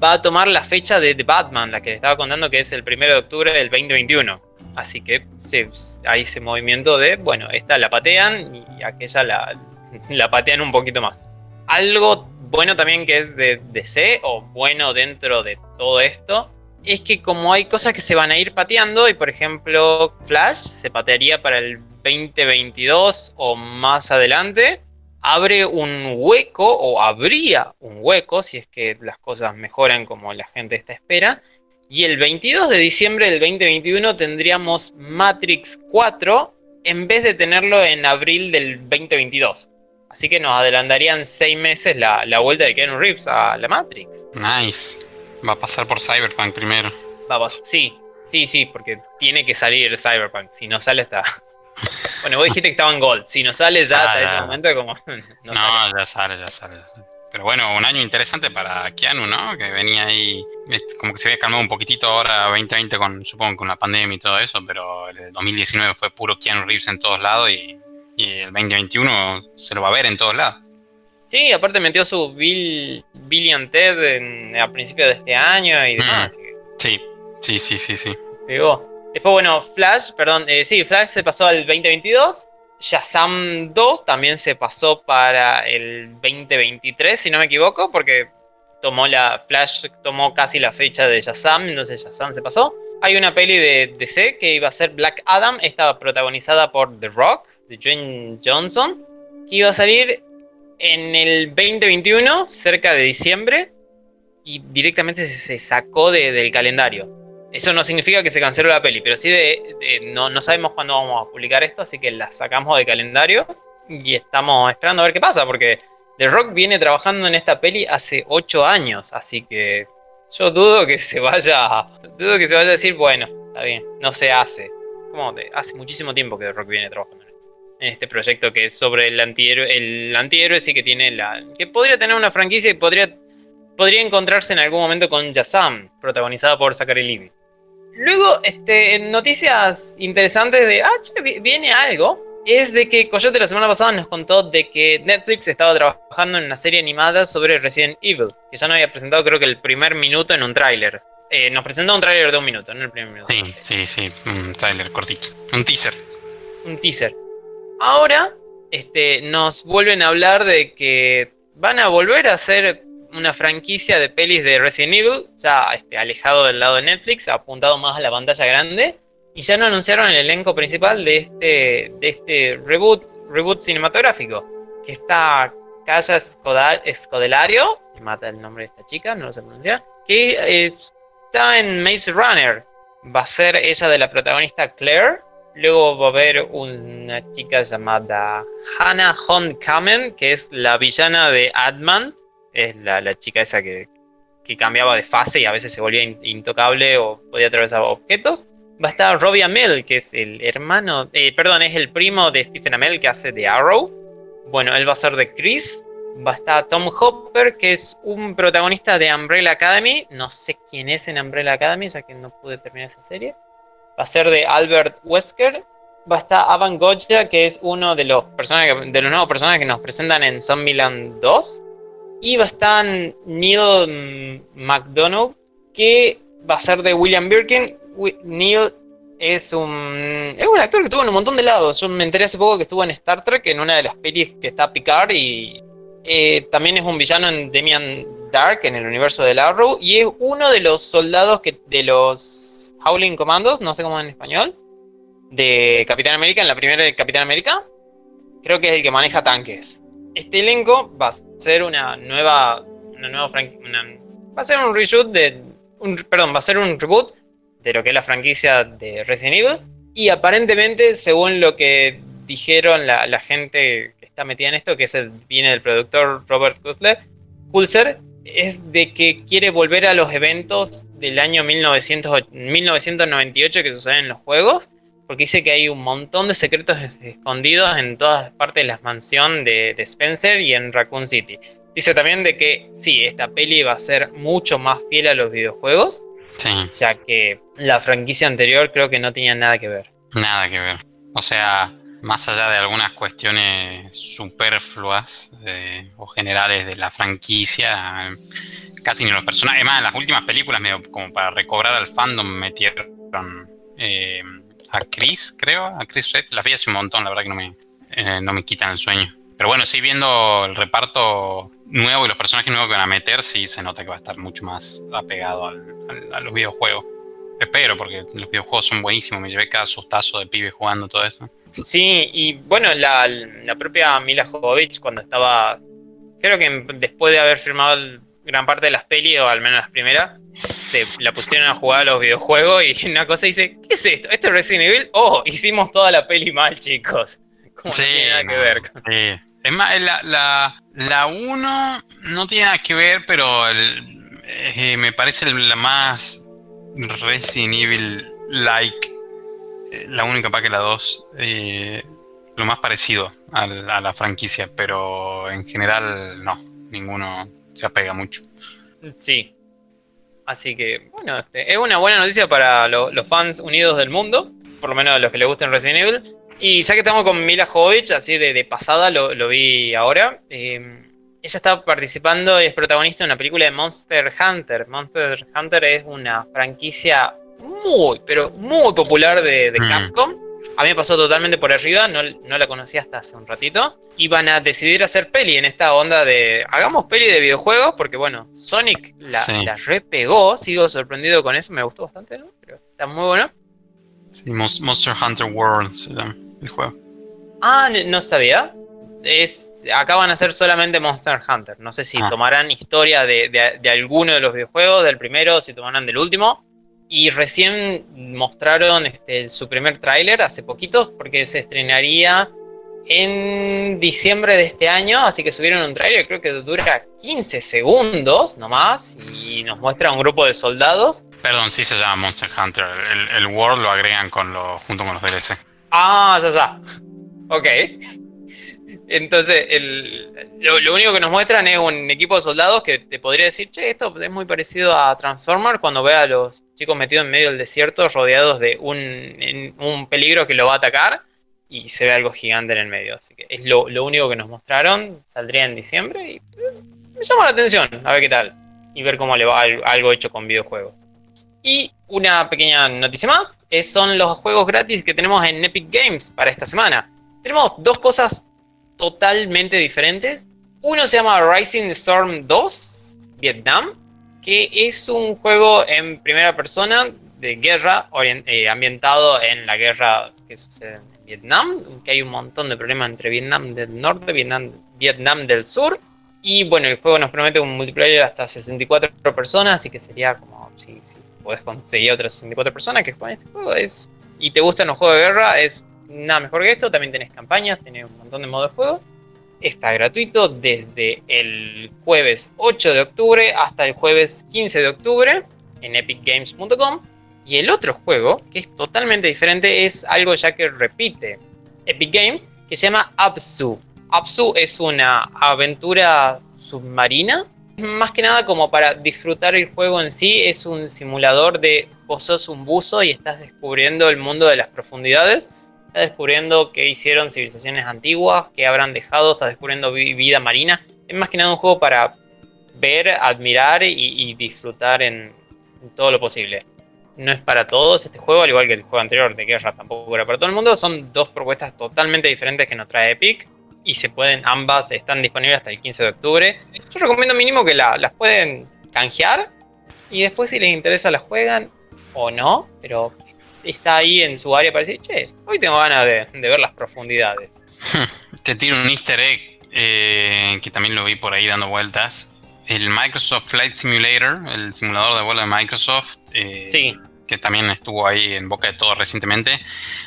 va a tomar la fecha de The Batman, la que le estaba contando que es el primero de octubre del 2021. Así que se, hay ese movimiento de, bueno, esta la patean y aquella la, la patean un poquito más. Algo bueno también que es de DC, o bueno dentro de todo esto, es que como hay cosas que se van a ir pateando, y por ejemplo Flash se patearía para el 2022 o más adelante, abre un hueco, o habría un hueco, si es que las cosas mejoran como la gente está espera, y el 22 de diciembre del 2021 tendríamos Matrix 4 en vez de tenerlo en abril del 2022. Así que nos adelantarían seis meses la, la vuelta de Keanu Reeves a la Matrix. Nice. Va a pasar por Cyberpunk primero. Vamos, sí, sí, sí, porque tiene que salir Cyberpunk. Si no sale, está. Bueno, vos dijiste que estaba en Gold. Si no sale ya Ah, hasta ya. ese momento, como. No, No, sale. ya sale, ya sale. Pero bueno, un año interesante para Keanu, ¿no? Que venía ahí, este, como que se había calmado un poquitito ahora 2020 con, supongo, con la pandemia y todo eso, pero el 2019 fue puro Keanu Reeves en todos lados y, y el 2021 se lo va a ver en todos lados. Sí, aparte metió su Bill, Billy and Ted en- a principios de este año y demás. Mm. que Sí, sí, sí, sí, sí. pegó. Después, bueno, Flash, perdón, eh, sí, Flash se pasó al 2022. Shazam 2 también se pasó para el 2023, si no me equivoco, porque tomó la Flash tomó casi la fecha de Shazam, entonces Shazam se pasó. Hay una peli de DC que iba a ser Black Adam, estaba protagonizada por The Rock, de Dwayne Johnson, que iba a salir en el 2021, cerca de diciembre, y directamente se, sacó de- del calendario. Eso no significa que se canceló la peli, pero sí de, de- no, no sabemos cuándo vamos a publicar esto, así que la sacamos del calendario y estamos esperando a ver qué pasa, porque The Rock viene trabajando en esta peli hace 8 años, así que yo dudo que se vaya, dudo que se vaya a decir, bueno, está bien, no se hace. como de hace muchísimo tiempo que The Rock viene trabajando. En este proyecto que es sobre el antihéroe, el antihéroe sí que tiene la. que podría tener una franquicia y podría. podría encontrarse en algún momento con Yazam, protagonizada por Zachary Levi. Luego, este, en noticias interesantes de. Ah, che, viene algo. Es de que Coyote la semana pasada nos contó de que Netflix estaba trabajando en una serie animada sobre Resident Evil, que ya no había presentado creo que el primer minuto en un tráiler. Eh, nos presentó un tráiler de un minuto, no el primer minuto. Sí, sí, sí, un tráiler cortito. Un teaser. Un teaser. Ahora este, nos vuelven a hablar de que van a volver a hacer una franquicia de pelis de Resident Evil, ya este, alejado del lado de Netflix, apuntado más a la pantalla grande. Y ya no anunciaron el elenco principal de este, de este reboot, reboot cinematográfico. Que está Kaya Scodelario, me mata el nombre de esta chica, no lo sé pronunciar, que eh, está en Maze Runner. Va a ser ella de la protagonista Claire. Luego va a haber una chica llamada Hannah Hon Kamen, que es la villana de Adman. Es la, la chica esa que, que cambiaba de fase y a veces se volvía intocable o podía atravesar objetos. Va a estar Robbie Amell, que es el hermano, eh, perdón, es el primo de Stephen Amell que hace de Arrow. Bueno, él va a ser de Chris va a estar Tom Hopper, que es un protagonista de Umbrella Academy. No sé quién es en Umbrella Academy, ya que no pude terminar esa serie. Va a ser de Albert Wesker. Va a estar Avan Goya, que es uno de los, de los nuevos personajes que nos presentan en Zombieland 2. Y va a estar Neil McDonough, que va a ser de William Birkin. Neil es un, es un actor que estuvo en un montón de lados. Yo me enteré hace poco que estuvo en Star Trek, en una de las pelis que está Picard, y eh, también es un villano en Demian Dark, en el universo del Arrow, y es uno de los soldados que, de los Howling Commandos, no sé cómo en español, de Capitán América, en la primera de Capitán América. Creo que es el que maneja tanques. Este elenco va a ser una nueva, una nueva va a ser un reshoot de, un, perdón, va a ser un reboot de lo que es la franquicia de Resident Evil. Y aparentemente, según lo que dijeron la, gente está metida en esto, que es el, viene del productor Robert Kulzer, es de que quiere volver a los eventos del año 1900, 1998 que suceden en los juegos, porque dice que hay un montón de secretos escondidos en todas partes de la mansión de, de Spencer y en Raccoon City. Dice también de que sí, esta peli va a ser mucho más fiel a los videojuegos, ya que la franquicia anterior creo que no tenía nada que ver. Nada que ver. O sea, más allá de algunas cuestiones superfluas eh, o generales de la franquicia, casi ni los personajes. Además, en las últimas películas, medio como para recobrar al fandom, metieron eh, a Chris, creo, a Chris Red. La vi hace un montón, la verdad que no me, eh, no me quitan el sueño. Pero bueno, sí, viendo el reparto nuevo y los personajes nuevos que van a meter, sí se nota que va a estar mucho más apegado a los videojuegos. Espero, porque los videojuegos son buenísimos. Me llevé cada sustazo de pibe jugando todo eso. Sí, y bueno, la, propia Mila Jovovich cuando estaba, creo que después de haber firmado gran parte de las pelis, o al menos las primeras, se la pusieron a jugar a los videojuegos y una cosa dice, ¿qué es esto? ¿Esto es Resident Evil? Oh, hicimos toda la peli mal, chicos. Como sí, no tiene nada que ver. Sí. Es más, la, la, la 1 no tiene nada que ver, pero eh, me parece la más Resident Evil like la única para que la 2, eh, lo más parecido a la, franquicia, pero en general no, ninguno se apega mucho. Sí. Así que, bueno, este, es una buena noticia para los fans unidos del mundo, por lo menos los que les gusten Resident Evil. Y ya que estamos con Mila Jovovich, así de, pasada, lo, vi ahora. Eh, ella está participando y es protagonista de una película de Monster Hunter. Monster Hunter es una franquicia muy, pero muy popular de, mm. Capcom. A mí me pasó totalmente por arriba, no, la conocía hasta hace un ratito. Iban a decidir hacer peli en esta onda de hagamos peli de videojuegos, porque bueno, Sonic la, repegó, sigo sorprendido con eso, me gustó bastante, ¿no? Pero está muy bueno. Sí, Monster Hunter World el juego. Ah, no sabía. Es, acá van a ser solamente Monster Hunter. No sé si ah. tomarán historia de, de, de, alguno de los videojuegos, del primero, si tomarán del último. Y recién mostraron este, su primer tráiler hace poquitos porque se estrenaría en diciembre de este año, así que subieron un trailer, creo que dura 15 segundos nomás, y nos muestra un grupo de soldados. Perdón, sí se llama Monster Hunter. El, el World lo agregan con lo, junto con los DLC. Ah, ya, ya. Ok. Entonces, lo, único que nos muestran es un equipo de soldados que te podría decir, che, esto es muy parecido a Transformer cuando ve a los chicos metidos en medio del desierto rodeados de un, un peligro que lo va a atacar y se ve algo gigante en el medio. Así que es lo, único que nos mostraron. Saldría en diciembre y eh, me llama la atención a ver qué tal. Y ver cómo le va algo hecho con videojuegos. Y una pequeña noticia más, son los juegos gratis que tenemos en Epic Games para esta semana. Tenemos dos cosas totalmente diferentes. Uno se llama Rising Storm 2, Vietnam, que es un juego en primera persona de guerra, eh, ambientado en la guerra que sucede en Vietnam, que hay un montón de problemas entre Vietnam del norte, Vietnam, Vietnam del sur. Y bueno, el juego nos promete un multiplayer hasta 64 personas, así que sería como si, si podés conseguir otras 64 personas que juegan este juego. Es, y te gustan los juegos de guerra, es nada mejor que esto. También tenés campañas, tenés un montón de modos de juegos. Está gratuito desde el jueves 8 de octubre hasta el jueves 15 de octubre en epicgames.com. Y el otro juego, que es totalmente diferente, es algo ya que repite Epic Games, que se llama Absu. Absu es una aventura submarina. Más que nada como para disfrutar el juego en sí, es un simulador de vos sos un buzo y estás descubriendo el mundo de las profundidades. Estás descubriendo qué hicieron civilizaciones antiguas, qué habrán dejado, estás descubriendo vida marina. Es más que nada un juego para ver, admirar y, disfrutar en todo lo posible no es para todos este juego, al igual que el juego anterior de Guerra tampoco era para todo el mundo. Son dos propuestas totalmente diferentes que nos trae Epic y se pueden, ambas están disponibles hasta el 15 de octubre. Yo recomiendo mínimo que las pueden canjear y después si les interesa las juegan o no, pero está ahí en su área para decir, che, hoy tengo ganas de, ver las profundidades. Te tiro un easter egg eh, que también lo vi por ahí dando vueltas el Microsoft Flight Simulator, el simulador de vuelo de Microsoft, eh, sí. que también estuvo ahí en boca de todos recientemente,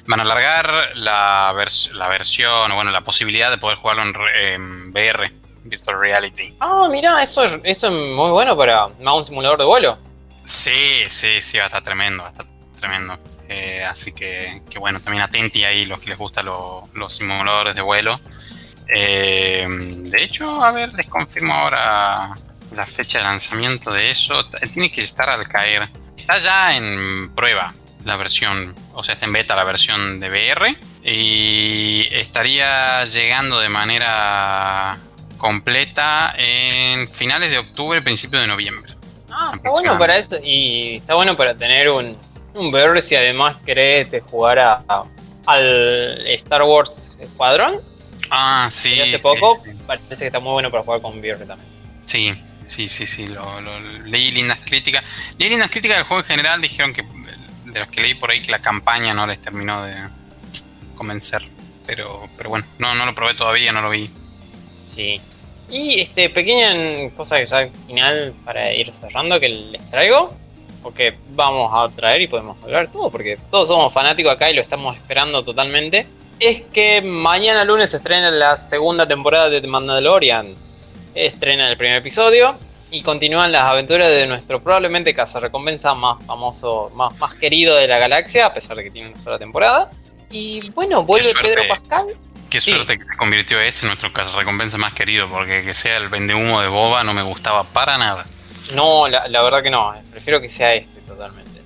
van a alargar la, la versión, o bueno, la posibilidad de poder jugarlo en, VR, Virtual Reality. Ah, mira, eso, eso es muy bueno para más un simulador de vuelo. Sí, sí, sí, va a estar tremendo, va a estar tremendo. Eh, así que, que, bueno, también atenti ahí los que les gustan los simuladores de vuelo. Eh, de hecho, a ver, les confirmo ahora la fecha de lanzamiento de eso. Tiene que estar al caer. Está ya en prueba la versión, o sea, está en beta la versión de VR. Y estaría llegando de manera completa en finales de octubre, principio de noviembre. Ah, está bueno para eso. Y está bueno para tener un, un VR si además querés jugar a, al Star Wars Squadron. Ah, sí. hace poco parece que está muy bueno para jugar con VR también. Sí, Sí, sí, sí, lo, leí lindas críticas. Leí lindas críticas del juego en general, dijeron que de los que leí por ahí que la campaña no les terminó de convencer. Pero, pero bueno, no, no lo probé todavía, no lo vi. Sí. Y este pequeña cosa que ya al final para ir cerrando que les traigo, porque vamos a traer y podemos hablar todo, porque todos somos fanáticos acá y lo estamos esperando totalmente, es que mañana lunes se estrena la segunda temporada de The Mandalorian estrena el primer episodio y continúan las aventuras de nuestro probablemente recompensa más famoso, más, más querido de la galaxia, a pesar de que tiene una sola temporada. Y bueno, vuelve Pedro Pascal. Qué suerte que se convirtió ese en nuestro recompensa más querido, porque que sea el vendehumo de Boba no me gustaba para nada. No, la, la verdad que no, prefiero que sea este totalmente.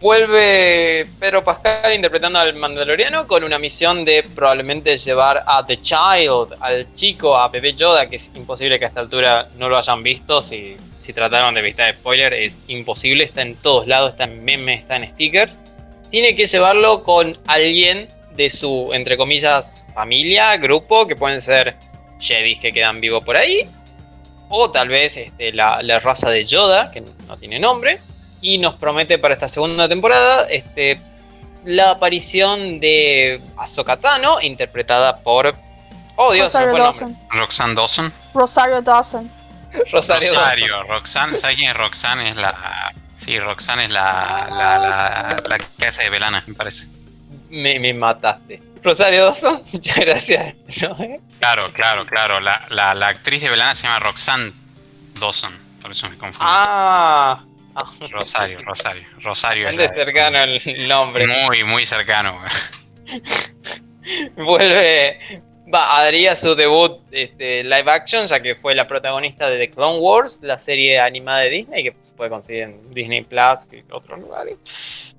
Vuelve Pedro Pascal interpretando al Mandaloriano con una misión de probablemente llevar a The Child, al chico, a Pepe Yoda, que es imposible que a esta altura no lo hayan visto. Si, si trataron de evitar spoiler, es imposible. Está en todos lados, está en memes, está en stickers. Tiene que llevarlo con alguien de su, entre comillas, familia, grupo, que pueden ser Jedis que quedan vivos por ahí. O tal vez este, la, la raza de Yoda, que no tiene nombre y nos promete para esta segunda temporada este, la aparición de Ahsoka Tano, interpretada por... Oh Dios, Rosario Dawson. Roxanne Dawson. Rosario Dawson. Rosario, Rosario Roxanne, ¿sabes quién es Roxanne? Es la... Sí, Roxanne es la, la, la, la casa de Belana, me parece. Me, me mataste. Rosario Dawson, muchas gracias. ¿no? Claro, claro, claro. La, la, la actriz de Belana se llama Roxanne Dawson, por eso me confundo. Ah, Rosario, Rosario, Rosario. es la- cercano el nombre. Muy, muy cercano. Vuelve, va, su debut este, live action, ya que fue la protagonista de The Clone Wars, la serie animada de Disney, que se puede conseguir en Disney Plus y otros lugares.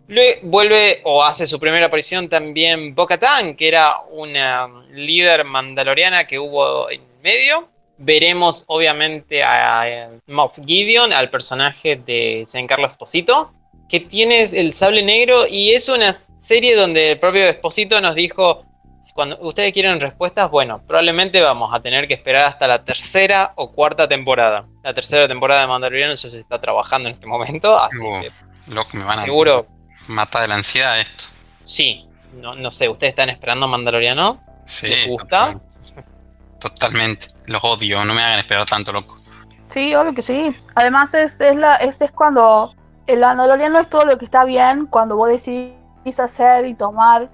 Luego vuelve o hace su primera aparición también Bo-Katan, que era una líder mandaloriana que hubo en medio. Veremos obviamente a eh, Moff Gideon, al personaje de Giancarlo Esposito, que tiene el sable negro y es una serie donde el propio Esposito nos dijo, cuando ustedes quieren respuestas, bueno, probablemente vamos a tener que esperar hasta la tercera o cuarta temporada. La tercera temporada de Mandaloriano ya se está trabajando en este momento, así Uh, que Loco, me van a seguro matar de la ansiedad esto. sí. No, no sé, ¿ustedes están esperando Mandaloriano? Sí, ¿Les gusta? total- Totalmente. Los odio, no me hagan esperar tanto, loco. Sí, obvio que sí. Además es, es, la, es, es cuando el Mandaloriano es todo lo que está bien, cuando vos decidís hacer y tomar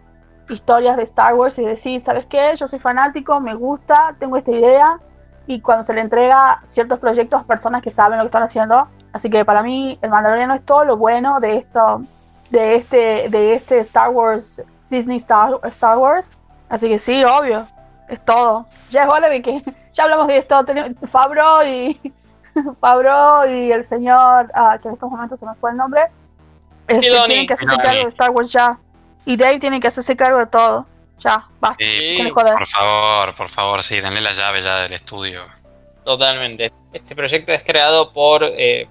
historias de Star Wars y decís, ¿sabes qué? Yo soy fanático, me gusta, tengo esta idea. Y cuando se le entrega ciertos proyectos a personas que saben lo que están haciendo. Así que para mí el Mandaloriano es todo lo bueno de esto, de este, de este Star Wars, Disney Star, Star Wars. Así que sí, obvio, es todo. Ya es hora de que, ya hablamos de esto, Fabro y Fabro y el señor, ah, que en estos momentos se me fue el nombre, este, tienen que Filoni. cargo de Star Wars ya. Y Dave tiene que hacerse cargo de todo. Ya, basta. Sí, por favor, por favor, sí, denle la llave ya del estudio. Totalmente. Este proyecto es creado por, eh,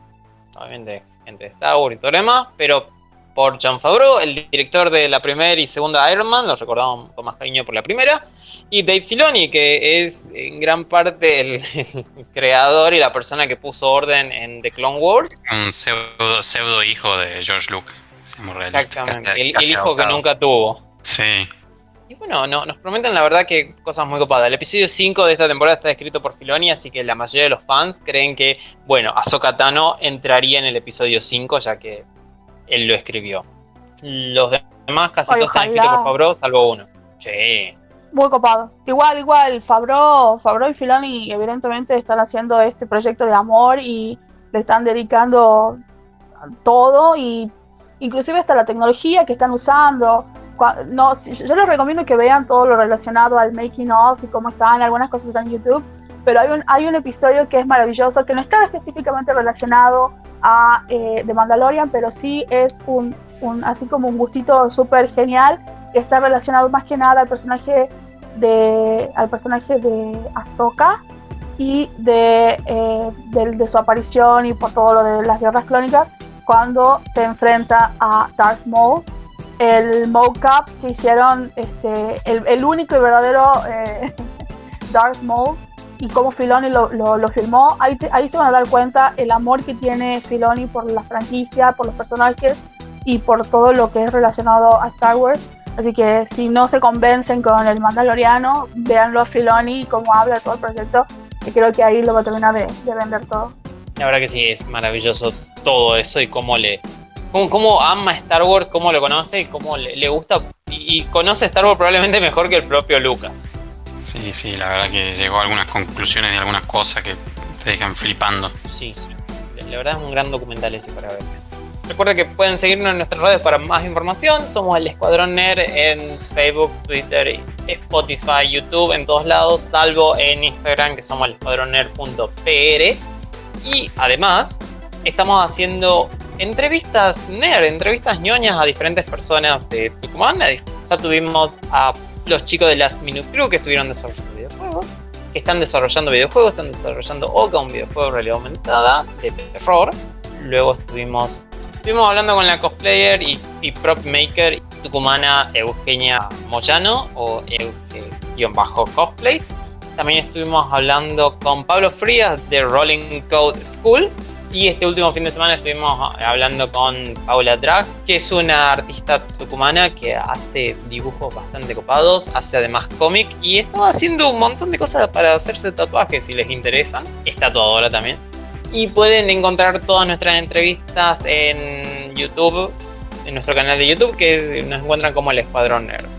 obviamente, gente de Star Wars y todo demás, pero por John Favreau, el director de la primera y segunda Iron Man, lo recordamos con más cariño por la primera, y Dave Filoni, que es en gran parte el, el creador y la persona que puso orden en The Clone Wars. Un pseudo, pseudo hijo de George Lucas. Seamos realistas, Exactamente, casi- el, hijo que nunca tuvo. Sí, Y bueno, no, nos prometen la verdad que cosas muy copadas. El episodio 5 de esta temporada está escrito por Filoni, así que la mayoría de los fans creen que, bueno, Ahsoka Tano entraría en el episodio 5 ya que él lo escribió. Los demás casi todos están escritos por Favreau, salvo uno. Sí. Muy copado. Igual, igual, Fabro, Fabro y Filoni evidentemente están haciendo este proyecto de amor y le están dedicando todo y inclusive hasta la tecnología que están usando. No, yo les recomiendo que vean todo lo relacionado al making of y cómo están, algunas cosas están en YouTube, pero hay un, hay un episodio que es maravilloso, que no está específicamente relacionado a eh, The Mandalorian, pero sí es un, un así como un gustito súper genial que está relacionado más que nada al personaje de al personaje de Ahsoka y de, eh, de su aparición y por todo lo de las guerras clónicas cuando se enfrenta a Darth Maul. El mocap que hicieron este el, el único y verdadero eh, Darth Maul y cómo Filoni lo, lo, lo filmó. Ahí, te- ahí se van a dar cuenta el amor que tiene Filoni por la franquicia por los personajes y por todo lo que es relacionado a Star Wars. Así que si no se convencen con el Mandaloriano, véanlo a Filoni y cómo habla todo el proyecto, que creo que ahí lo va a terminar de, de vender todo. La verdad que sí, es maravilloso todo eso y cómo le. Cómo, cómo ama Star Wars, cómo lo conoce y cómo le, le gusta. Y, y conoce Star Wars probablemente mejor que el propio Lucas. sí, sí, la verdad que llegó a algunas conclusiones de algunas cosas que te dejan flipando. Sí, la verdad es un gran documental ese para ver. Recuerda que pueden seguirnos en nuestras redes para más información. Somos el Escuadrón Nerd en Facebook, Twitter, Spotify, YouTube, en todos lados, salvo en Instagram que somos el. Y además, estamos haciendo entrevistas nerd, entrevistas ñoñas a diferentes personas de Tucumán. Ya tuvimos a los chicos de Last Minute Crew que estuvieron desarrollando videojuegos, que están desarrollando videojuegos, están desarrollando Oca, un videojuego de realidad aumentada de terror. Luego estuvimos, estuvimos hablando con la cosplayer y, y prop maker tucumana Eugenia Moyano o Euge-cosplay. También estuvimos hablando con Pablo Frías de Rolling Code School. Y este último fin de semana estuvimos hablando con Paula Drag, que es una artista tucumana que hace dibujos bastante copados, hace además cómic y está haciendo un montón de cosas para hacerse tatuajes si les interesan. Es tatuadora también. Y pueden encontrar todas nuestras entrevistas en YouTube, en nuestro canal de YouTube, que nos encuentran como el Escuadrón Nerd.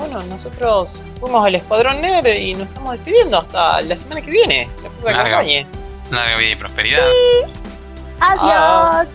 Bueno, nosotros fuimos al Escuadrón Nerd y nos estamos despidiendo hasta la semana que viene. La cosa que Larga. acompañe. Larga vida y prosperidad. Adiós.